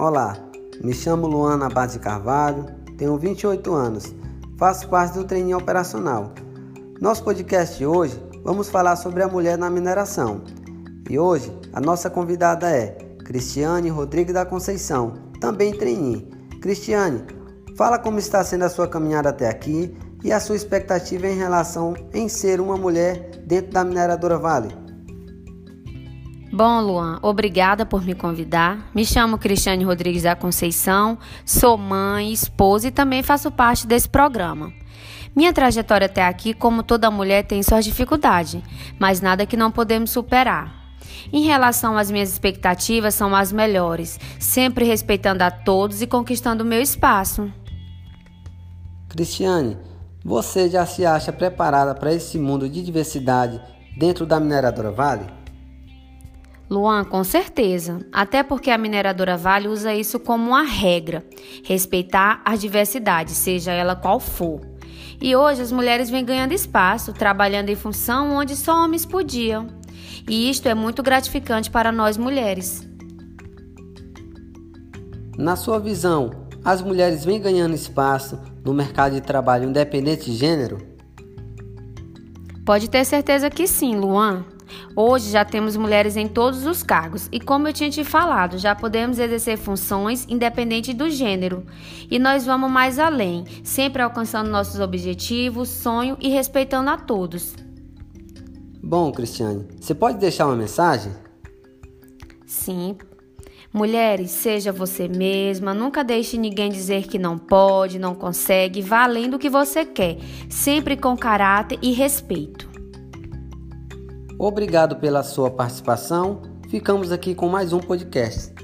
Olá, me chamo Luana Abad Carvalho, tenho 28 anos, faço parte do treininho operacional. Nosso podcast de hoje vamos falar sobre a mulher na mineração. E hoje a nossa convidada é Cristiane Rodrigues da Conceição, também treininho. Cristiane, fala como está sendo a sua caminhada até aqui e a sua expectativa em relação em ser uma mulher dentro da mineradora Vale. Bom, Luan, obrigada por me convidar. Me chamo Cristiane Rodrigues da Conceição, sou mãe, esposa e também faço parte desse programa. Minha trajetória até aqui, como toda mulher, tem suas dificuldades, mas nada que não podemos superar. Em relação às minhas expectativas, são as melhores, sempre respeitando a todos e conquistando o meu espaço. Cristiane, você já se acha preparada para esse mundo de diversidade dentro da mineradora Vale? Luan, com certeza. Até porque a mineradora Vale usa isso como uma regra: respeitar a diversidade, seja ela qual for. E hoje as mulheres vêm ganhando espaço, trabalhando em função onde só homens podiam. E isto é muito gratificante para nós mulheres. Na sua visão, as mulheres vêm ganhando espaço no mercado de trabalho independente de gênero? Pode ter certeza que sim, Luan. Hoje já temos mulheres em todos os cargos e, como eu tinha te falado, já podemos exercer funções independente do gênero. E nós vamos mais além, sempre alcançando nossos objetivos, sonho e respeitando a todos. Bom, Cristiane, você pode deixar uma mensagem? Sim. Mulheres, seja você mesma, nunca deixe ninguém dizer que não pode, não consegue, vá além do que você quer, sempre com caráter e respeito. Obrigado pela sua participação. Ficamos aqui com mais um podcast.